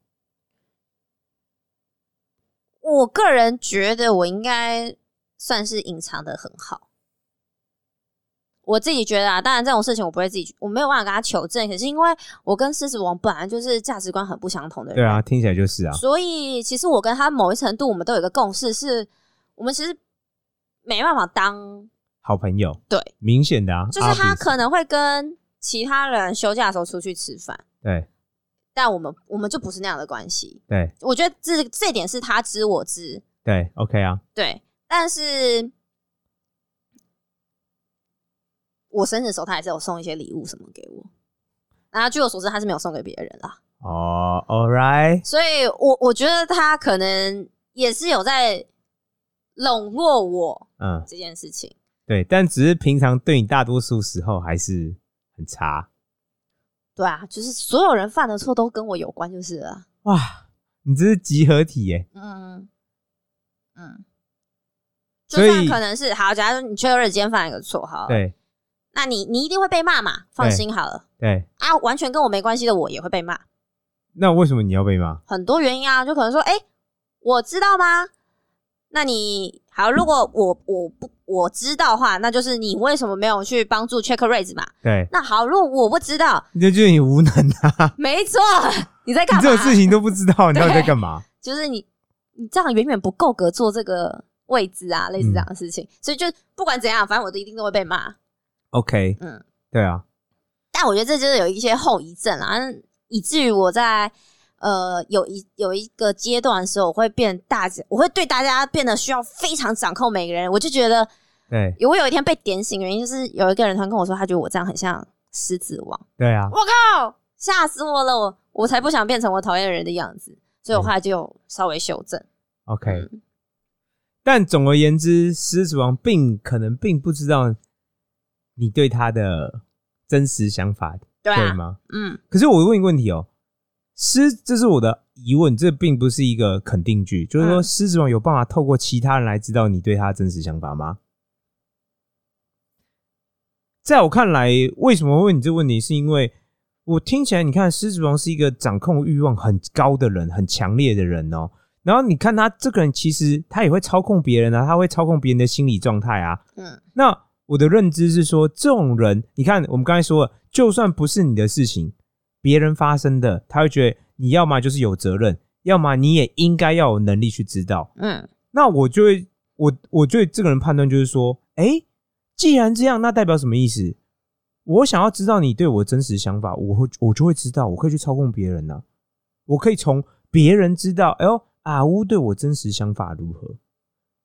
我个人觉得我应该算是隐藏的很好。我自己觉得啊，当然这种事情我不会自己，我没有办法跟他求证。可是因为我跟狮子王本来就是价值观很不相同的人，对啊，听起来就是啊。所以其实我跟他某一程度，我们都有一个共识，是我们其实没办法当，好朋友，对，明显的啊，就是他可能会跟其他人休假的时候出去吃饭，对。但我们我们就不是那样的关系。对。我觉得这这点是他知我知，对，OK 啊，对，但是我生日的时候，他还是有送一些礼物什么给我。然后据我所知，他是没有送给别人啦，哦，All right，所以我我觉得他可能也是有在笼络我嗯，这件事情。对，但只是平常对你大多数时候还是很差。对啊，就是所有人犯的错都跟我有关，就是了。哇，你这是集合体耶！嗯嗯，就所以算可能是好，假如你确认今天犯了一个错，好了，对那你你一定会被骂嘛，放心好了对，啊，完全跟我没关系的我也会被骂，那为什么你要被骂？很多原因啊，就可能说，哎、我知道吗？那你好，如果我我不我知道的话，那就是你为什么没有去帮助 check raise 嘛？对，那好，如果我不知道，那就是你无能啊！(laughs) 没错，你在干嘛？你这种事情都不知道，(laughs) 你到底在干嘛？就是你你这样远远不够格做这个位置啊，类似这样的事嗯情，所以就不管怎样，反正我都一定都会被骂。OK，嗯，对啊，但我觉得这就是有一些后遗症啊，以至于我在呃有一有一个阶段的时候，我会变大，我会对大家变得需要非常掌控每个人。我就觉得，对我有一天被点醒，原因就是有一个人突然跟我说，他觉得我这样很像狮子王。对啊，我靠，吓死我了！我我才不想变成我讨厌的人的样子，所以我后来就稍微修正。OK，、嗯但总而言之，狮子王并可能并不知道你对他的真实想法，对啊，吗？嗯可是我问一个问题哦，狮，这是我的疑问，这并不是一个肯定句，就是说，嗯狮子王有办法透过其他人来知道你对他的真实想法吗？在我看来，为什么会问你这个问题？是因为我听起来，你看狮子王是一个掌控欲望很高的人，很强烈的人哦。然后你看他这个人，其实他也会操控别人啊，他会操控别人的心理状态啊。嗯那我的认知是说，这种人，你看我们刚才说了，就算不是你的事情，别人发生的，他会觉得你要么就是有责任，要么你也应该要有能力去知道。嗯那我就会，我我对这个人判断就是说，哎、既然这样，那代表什么意思？我想要知道你对我真实想法，我会我就会知道，我可以去操控别人呐、我可以从别人知道，哎呦，阿乌对我真实想法如何？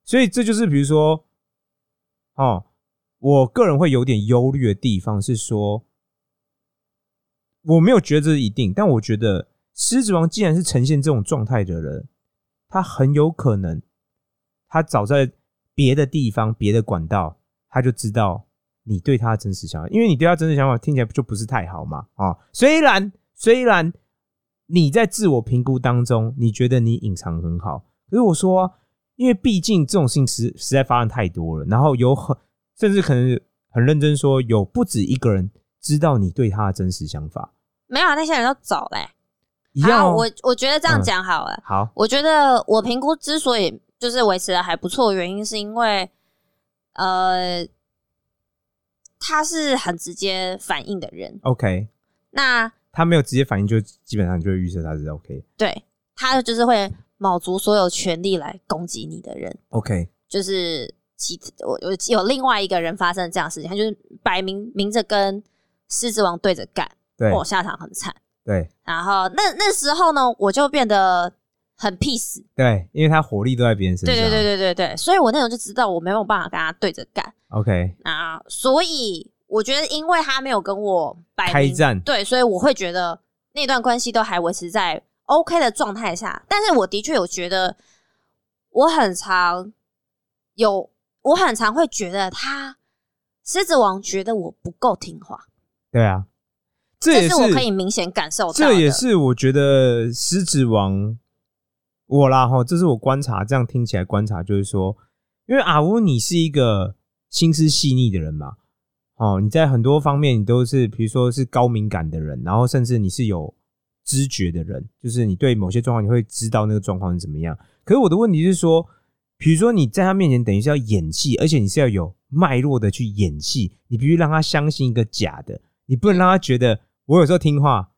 所以这就是比如说，哦，我个人会有点忧虑的地方是说，我没有觉得这是一定，但我觉得狮子王既然是呈现这种状态的人，他很有可能，他早在别的地方、别的管道，他就知道你对他的真实想法，因为你对他真实想法听起来就不是太好嘛。啊、虽然虽然你在自我评估当中，你觉得你隐藏很好，可是我说、因为毕竟这种事情实实在发生太多了，然后有很甚至可能很认真说，有不止一个人知道你对他的真实想法，没有啊那些人都走嘞、一样。哦、好，我我觉得这样嗯。讲好了。好，我觉得我评估之所以就是维持的还不错，原因是因为呃，他是很直接反应的人。OK，那他没有直接反应，就基本上就会预设他是 OK 对他就是会卯足所有全力来攻击你的人，OK。就是其我有有另外一个人发生这样的事情，他就是摆明明着跟狮子王对着干，对我下场很惨。对然后那那时候呢，我就变得很 peace，对，因为他火力都在别人身上。对对对对对对，所以我那时候就知道我没有办法跟他对着干。，OK 啊所以我觉得，因为他没有跟我摆明开战对，所以我会觉得那段关系都还维持在 OK 的状态下。但是我的确有觉得，我很常有，我很常会觉得他狮子王觉得我不够听话，对啊，这也这是我可以明显感受到的。这也是我觉得狮子王我啦哈，这是我观察，这样听起来观察就是说，因为阿乌你是一个心思细腻的人嘛，哦，你在很多方面你都是，比如说是高敏感的人，然后甚至你是有知觉的人，就是你对某些状况你会知道那个状况是怎么样。可是我的问题是说，比如说你在他面前等于是要演戏，而且你是要有脉络的去演戏，你必须让他相信一个假的，你不能让他觉得我有时候听话，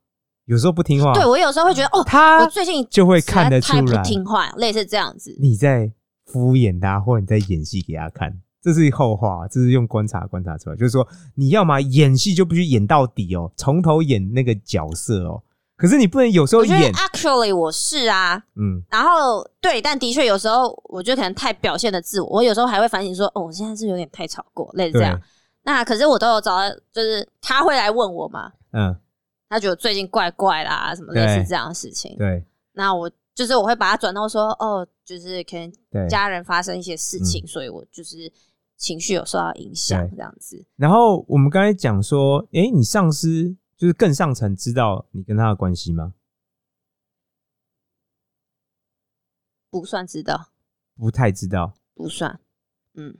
有时候不听话。对我有时候会觉得，哦，他我最近就会看得出来不听话，类似这样子。你在敷衍他，或者你在演戏给他看，这是后话，这是用观察观察出来。就是说，你要么演戏就必须演到底哦，从头演那个角色哦。可是你不能有时候演，actually 我是啊，嗯，然后对，但的确有时候我觉得可能太表现的自我，我有时候还会反省说，哦，我现在是有点太吵过，类似这对，样。那可是我都有找到，就是他会来问我嘛，嗯，他觉得最近怪怪啦，什么类似这样的事情。对那我就是我会把它转到说，哦，就是可能。家人发生一些事情，所以我就是情绪有受到影响，这样子。然后我们刚才讲说，哎，你上司就是更上层知道你跟他的关系吗？不算知道，不太知道，不算，嗯，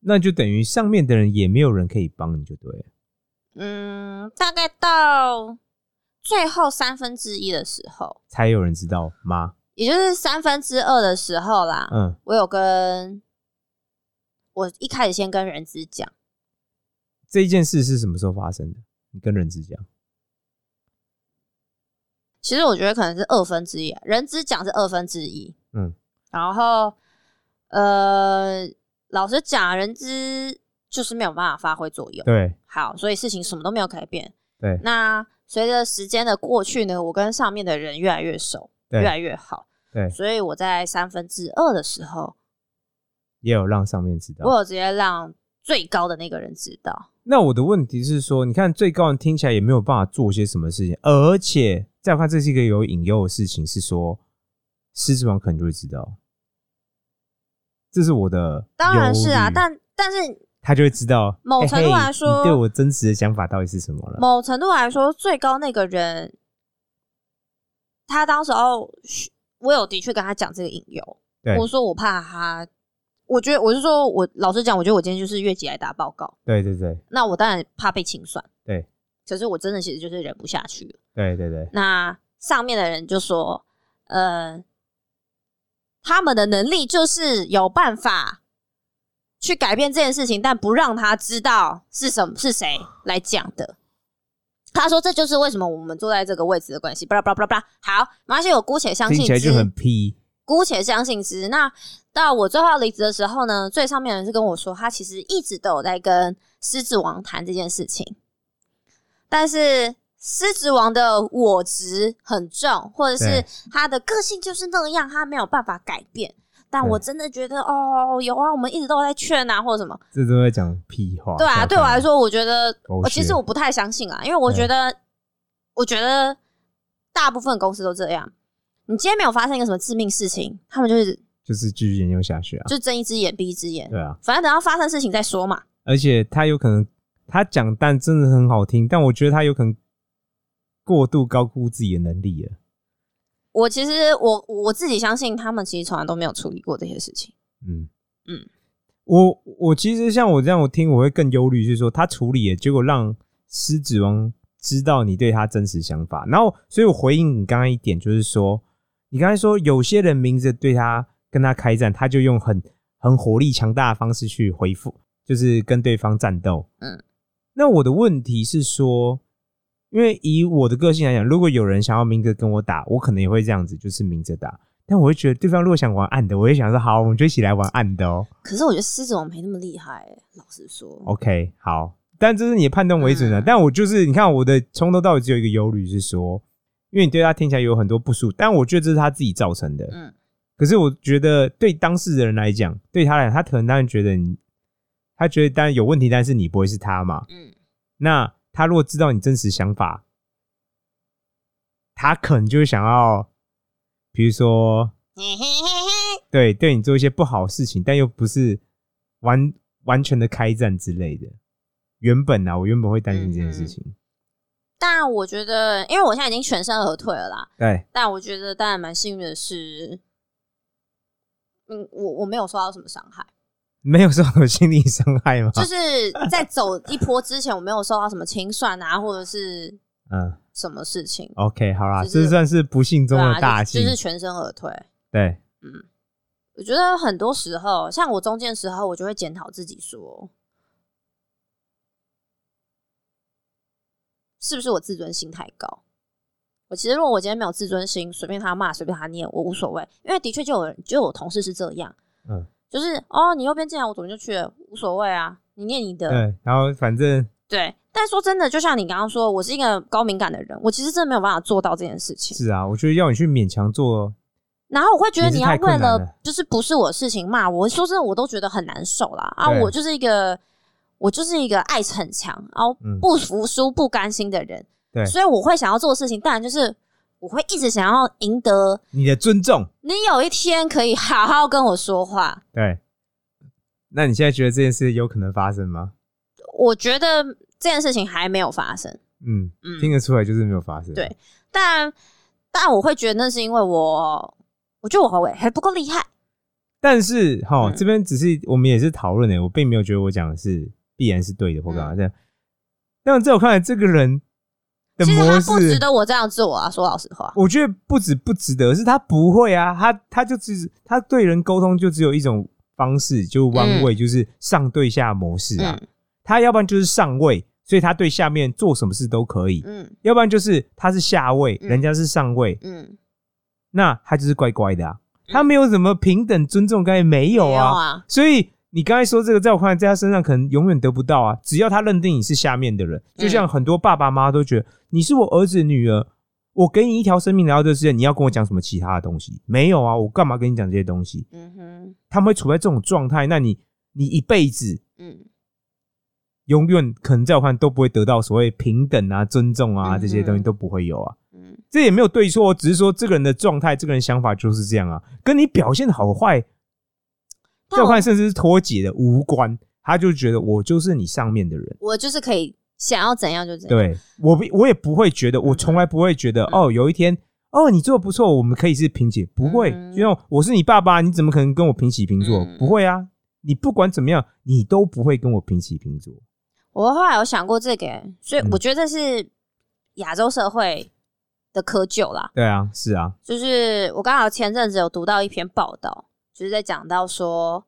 那就等于上面的人也没有人可以帮你，就对了。嗯，大概到最后三分之一的时候，才有人知道吗？也就是三分之二的时候啦，嗯，我有跟我一开始先跟人资讲，这一件事是什么时候发生的？你跟人资讲，其实我觉得可能是二分之一啊，人资讲是二分之一，嗯，然后呃，老实讲，人资就是没有办法发挥作用。对好，所以事情什么都没有改变。对那随着时间的过去呢，我跟上面的人越来越熟，对越来越好，对，所以我在三分之二的时候，也有让上面知道。我有直接让最高的那个人知道。那我的问题是说，你看最高人听起来也没有办法做些什么事情，而且再看这是一个有引诱的事情，是说狮子王可能就会知道，这是我的当然是啊，但但是他就会知道某程度来说你对我真实的想法到底是什么了。某程度来说，最高那个人，他当时候我有的确跟他讲这个引诱，我说我怕他，我觉得我是说我老实讲，我觉得我今天就是越级来打报告，对对对那我当然怕被清算，对可是我真的其实就是忍不下去了。对对对，那上面的人就说，呃，他们的能力就是有办法去改变这件事情，但不让他知道是什么是谁来讲的。他说：“这就是为什么我们坐在这个位置的关系。”巴拉巴拉巴拉。好，马关系，我姑且相信之，听起来就很屁。姑且相信之。那到我最后要离职的时候呢，最上面的人是跟我说，他其实一直都有在跟狮子王谈这件事情，但是狮子王的我执很重，或者是他的个性就是那样，他没有办法改变。但我真的觉得，哦，有啊，我们一直都在劝啊，或者什么。这都在讲屁话。对啊，对我来说，我觉得，其血实我不太相信啊，因为我对觉得，我觉得大部分公司都这样。你今天没有发生一个什么致命事情，他们就是就是继续研究下去啊。就睁一只眼闭一只眼，对啊，反正等到发生事情再说嘛。而且他有可能他讲，但真的很好听，但我觉得他有可能过度高估自己的能力了。我其实我我自己相信，他们其实从来都没有处理过这些事情。嗯嗯，我我其实像我这样，我听我会更忧虑，就是说他处理了，结果让狮子王知道你对他真实想法，然后，所以我回应你刚刚一点，就是说，你刚才说有些人明着对他跟他开战，他就用很很火力强大的方式去回复，就是跟对方战斗。嗯，那我的问题是说，因为以我的个性来讲，如果有人想要明着跟我打，我可能也会这样子，就是明着打。但我会觉得对方如果想玩暗的，我也想说好，我们就一起来玩暗的哦。可是我觉得狮子王没那么厉害、欸，老实说。OK，好，但这是你的判断为准的。嗯但我就是你看我的从头到尾只有一个忧虑是说，因为你对他听起来有很多不舒服，但我觉得这是他自己造成的。嗯可是我觉得对当事人来讲，对他来讲，他可能当然觉得你，他觉得当然有问题，但是你不会是他嘛。嗯那他如果知道你真实想法，他可能就会想要，比如说，对对你做一些不好的事情，但又不是完完全的开战之类的。原本啊，我原本会担心这件事情。但我觉得，因为我现在已经全身而退了啦。对，但我觉得当然蛮幸运的是，嗯，我我没有受到什么伤害，没有受到心理伤害吗？就是在走一波之前，我没有受到什么清算啊，或者是嗯什么事情，，OK，好啦，就是这算是不幸中对啊，的大幸。就就是全身而退。对，我觉得很多时候，像我中间的时候，我就会检讨自己说，是不是我自尊心太高？我其实如果我今天没有自尊心，随便他骂，随便他念，我无所谓，因为的确就有人就有同事是这样，嗯，就是哦，你右边进来，我左边就去了，无所谓啊，你念你的，对，然后反正对。但说真的，就像你刚刚说，我是一个高敏感的人，我其实真的没有办法做到这件事情。是啊，我觉得要你去勉强做，然后我会觉得你要为了就是不是我的事情骂我，说真的我都觉得很难受啦。啊，我就是一个我就是一个爱逞强，然后嗯不服输、不甘心的人，对所以我会想要做的事情，当然就是我会一直想要赢得你的尊重。你有一天可以好好跟我说话。对，那你现在觉得这件事有可能发生吗？我觉得这件事情还没有发生，嗯，嗯，听得出来就是没有发生。对但但我会觉得那是因为我，我觉得我还还不够厉害。但是哈，嗯这边只是我们也是讨论的，我并没有觉得我讲的是必然是对的或干嘛嗯这样。但在我看来，这个人的其实模他不值式，得我这样做啊，说老实话。我觉得不止不值得，是他不会啊，他他就只他对人沟通就只有一种方式，就弯位，就是上对下模式啊。嗯他要不然就是上位，所以他对下面做什么事都可以；嗯要不然就是他是下位，嗯人家是上位，嗯，那他就是乖乖的啊，嗯他没有什么平等尊重概念，没有没有啊。啊，所以你刚才说这个，在我看来，在他身上可能永远得不到啊。只要他认定你是下面的人，就像很多爸爸妈妈都觉得你是我儿子女儿，我给你一条生命来到这世界，你要跟我讲什么其他的东西？没有啊，我干嘛跟你讲这些东西？嗯哼，他们会处在这种状态，那你你一辈子嗯永远可能在我看都不会得到所谓平等啊、尊重啊嗯这些东西都不会有啊。嗯，这也没有对错，只是说这个人的状态、这个人想法就是这样啊，跟你表现的好坏，在但我我看甚至是脱节的无关。他就觉得我就是你上面的人，我就是可以想要怎样就怎样。对我不我也不会觉得，我从来不会觉得、嗯哦，有一天哦你做的不错，我们可以是平起，不会，嗯就像我是你爸爸，你怎么可能跟我平起平坐？嗯不会啊，你不管怎么样，你都不会跟我平起平坐。我后来有想过这个欸，所以嗯我觉得这是亚洲社会的窠臼啦。对啊，是啊，就是我刚好前阵子有读到一篇报道，就是在讲到说，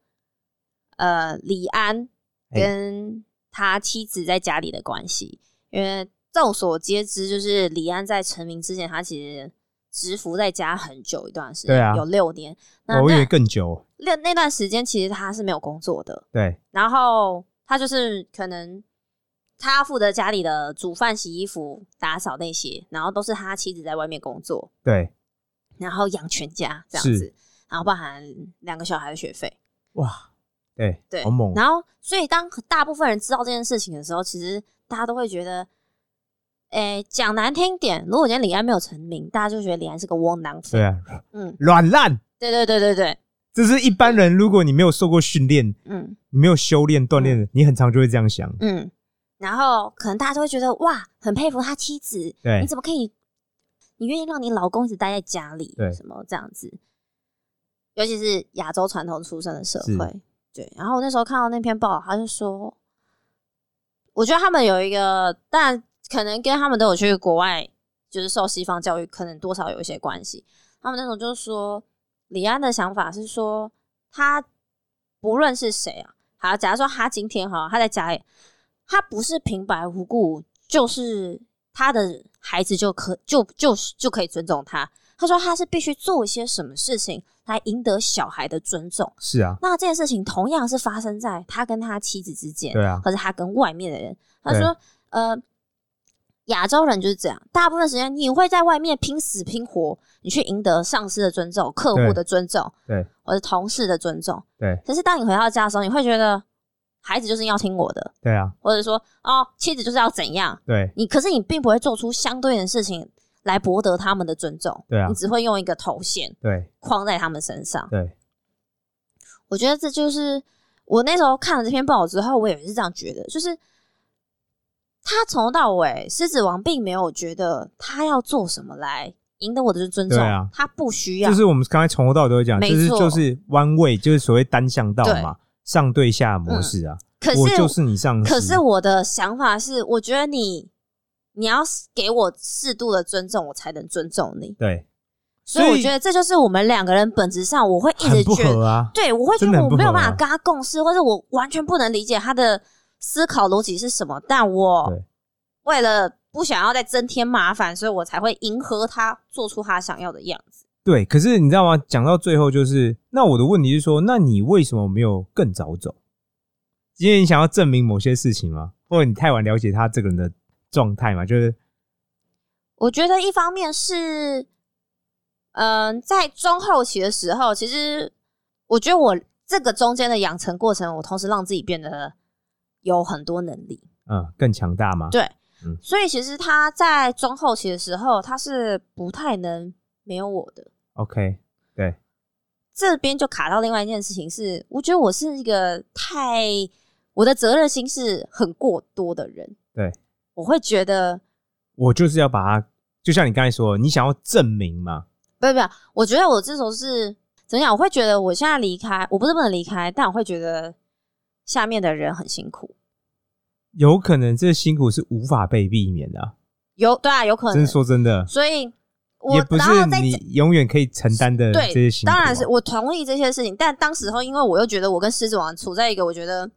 呃，李安哎。跟他妻子在家里的关系，因为众所皆知，就是李安在成名之前，他其实蛰伏在家很久一段时间，对啊有六年。那我以为那更久。那那段时间，其实他是没有工作的，对，然后他就是可能他要负责家里的煮饭、洗衣服、打扫那些，然后都是他妻子在外面工作，对，然后养全家这样子，然后包含两个小孩的学费，哇，对，对，好猛。然后，所以当大部分人知道这件事情的时候，其实大家都会觉得，诶，讲难听点，如果今天李安没有成名，大家就觉得李安是个窝囊废。对啊，嗯，软烂，对对对对对，这是一般人，如果你没有受过训练，嗯你没有修炼锻炼，你很常就会这样想。嗯，然后可能大家都会觉得哇，很佩服他妻子，对你怎么可以，你愿意让你老公一直待在家里，对什么这样子？尤其是亚洲传统出身的社会，对。然后我那时候看到那篇报道，他就说，我觉得他们有一个，但可能跟他们都有去国外，就是受西方教育，可能多少有一些关系。他们那种就是说，李安的想法是说，他不论是谁啊，好，假如说他今天哈，他在家里，他不是平白无故就是他的孩子就可就就就可以尊重他。他说他是必须做一些什么事情来赢得小孩的尊重。是啊，那这件事情同样是发生在他跟他妻子之间，对啊，或者他跟外面的人。他对说，呃，亚洲人就是这样，大部分时间你会在外面拼死拼活，你去赢得上司的尊重、客户的尊重，对或者同事的尊重。对可是当你回到家的时候，你会觉得孩子就是要听我的，对啊，或者说哦，妻子就是要怎样。对你可是你并不会做出相对的事情来博得他们的尊重，对啊你只会用一个头衔对框在他们身上。对，我觉得这就是我那时候看了这篇报道之后，我也是这样觉得，就是他从头到尾，狮子王并没有觉得他要做什么来赢得我的尊重，他不需要，就是我们刚才从头到尾都会讲，就是就是弯位，就是所谓单向道嘛，上对下模式啊。可是我就是你上司，可是我的想法是，我觉得你你要给我适度的尊重，我才能尊重你。对，所以我觉得这就是我们两个人本质上，我会一直觉得，合啊。对我会觉得我没有办法跟他共事，或者我完全不能理解他的思考逻辑是什么。但我为了不想要再增添麻烦，所以我才会迎合他，做出他想要的样子。对，可是你知道吗？讲到最后，就是那我的问题是说，那你为什么没有更早走？因为你想要证明某些事情吗？或者你太晚了解他这个人的状态嘛？就是我觉得一方面是，嗯、在中后期的时候，其实我觉得我这个中间的养成过程，我同时让自己变得有很多能力。嗯，更强大嘛？对，嗯所以其实他在中后期的时候，他是不太能没有我的。，OK，对，这边就卡到另外一件事情是，我觉得我是一个太我的责任心是很过多的人。对，我会觉得我就是要把它，就像你刚才说，你想要证明嘛？不不不，我觉得我这时候是怎么讲？我会觉得我现在离开，我不是不能离开，但我会觉得下面的人很辛苦。有可能这辛苦是无法被避免的啊、有对啊，有可能。真说真的，所以我也不是你永远可以承担的对这些辛苦啊。当然是我同意这些事情，但当时候因为我又觉得我跟狮子王处在一个我觉得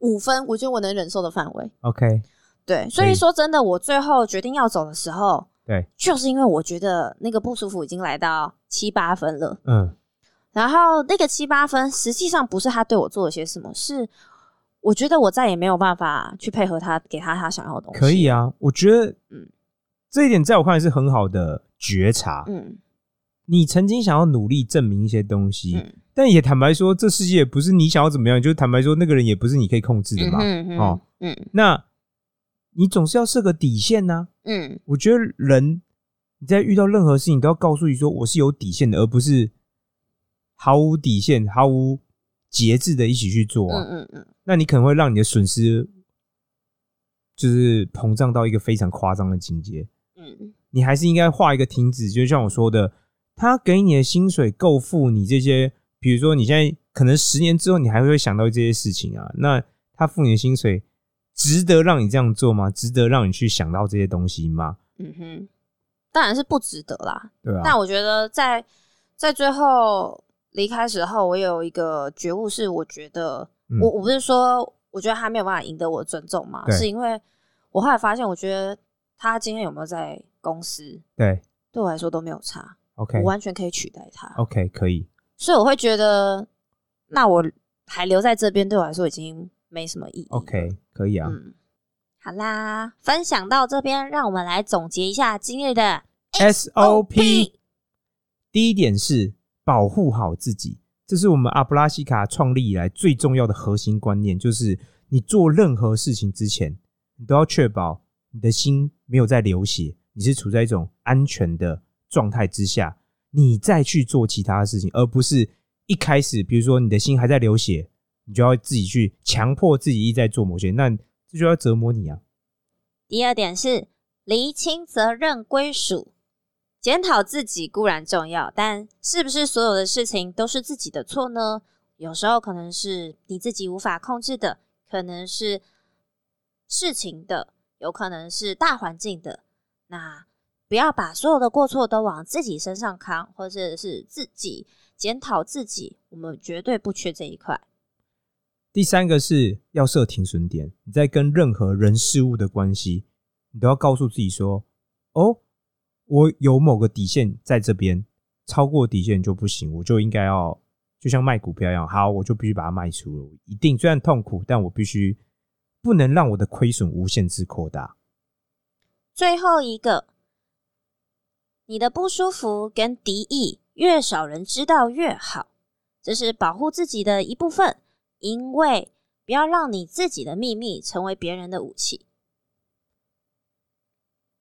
五分，我觉得我能忍受的范围。OK，对，所以说真的，我最后决定要走的时候，对，就是因为我觉得那个不舒服已经来到七八分了。嗯，然后那个七八分，实际上不是他对我做了些什么，是我觉得我再也没有办法去配合他，给他他想要的东西。可以啊，我觉得，嗯嗯，这一点在我看来是很好的觉察。嗯你曾经想要努力证明一些东西，嗯但也坦白说，这世界不是你想要怎么样，就是坦白说，那个人也不是你可以控制的嘛。嗯哦，嗯那你总是要设个底线呐、嗯我觉得人你在遇到任何事情都要告诉你说我是有底线的，而不是毫无底线、毫无节制的一起去做、啊。嗯嗯嗯，那你可能会让你的损失就是膨胀到一个非常夸张的境界。嗯你还是应该画一个停止，就像我说的，他给你的薪水够付你这些，比如说你现在可能十年之后你还会想到这些事情啊，那他付你的薪水值得让你这样做吗？值得让你去想到这些东西吗？嗯哼，当然是不值得啦。对啊，但我觉得在在最后离开时候，我有一个觉悟，是我觉得、嗯。我我不是说我觉得他没有办法赢得我的尊重嘛，是因为我后来发现，我觉得他今天有没有在公司，对。对我来说都没有差，，OK。我完全可以取代他，OK 可以，所以我会觉得，那我还留在这边对我来说已经没什么意义。OK 可以啊。嗯，好啦，分享到这边，让我们来总结一下今日的 SOP 第一点是保护好自己，这是我们阿布拉西卡创立以来最重要的核心观念，就是你做任何事情之前，你都要确保你的心没有在流血，你是处在一种安全的状态之下，你再去做其他的事情，而不是一开始，比如说你的心还在流血，你就要自己去强迫自己一再做某些，那这就要折磨你啊。第二点是厘清责任归属，检讨自己固然重要，但是不是所有的事情都是自己的错呢？有时候可能是你自己无法控制的，可能是事情的，有可能是大环境的。那不要把所有的过错都往自己身上扛，或者是自己检讨自己，我们绝对不缺这一块。第三个是要设停损点，你在跟任何人事物的关系，你都要告诉自己说：“哦，我有某个底线在这边，超过底线就不行，我就应该要就像卖股票一样，好，我就必须把它卖出了。一定虽然痛苦，但我必须不能让我的亏损无限制扩大。最后一个，你的不舒服跟敌意越少人知道越好，这是保护自己的一部分，因为不要让你自己的秘密成为别人的武器。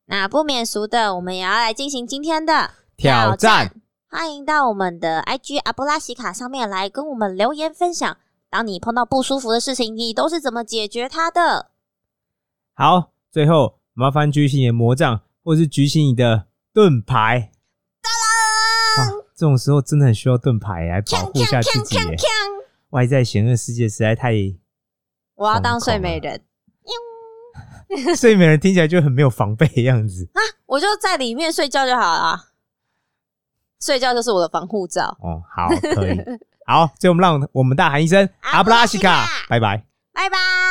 那不免俗的，我们也要来进行今天的挑战。欢迎到我们的 IG 阿布拉西卡上面来跟我们留言分享，当你碰到不舒服的事情，你都是怎么解决它的？好，最后麻烦举起你的魔杖，或是举起你的盾牌。这种时候真的很需要盾牌来保护一下自己耶。外在险恶世界实在太……我要当睡美人，(laughs) 睡美人听起来就很没有防备的样子啊。我就在里面睡觉就好了。睡觉就是我的防护罩。哦，好，可以，好，最后我们让我们大喊一声阿布拉西卡，拜拜。拜拜。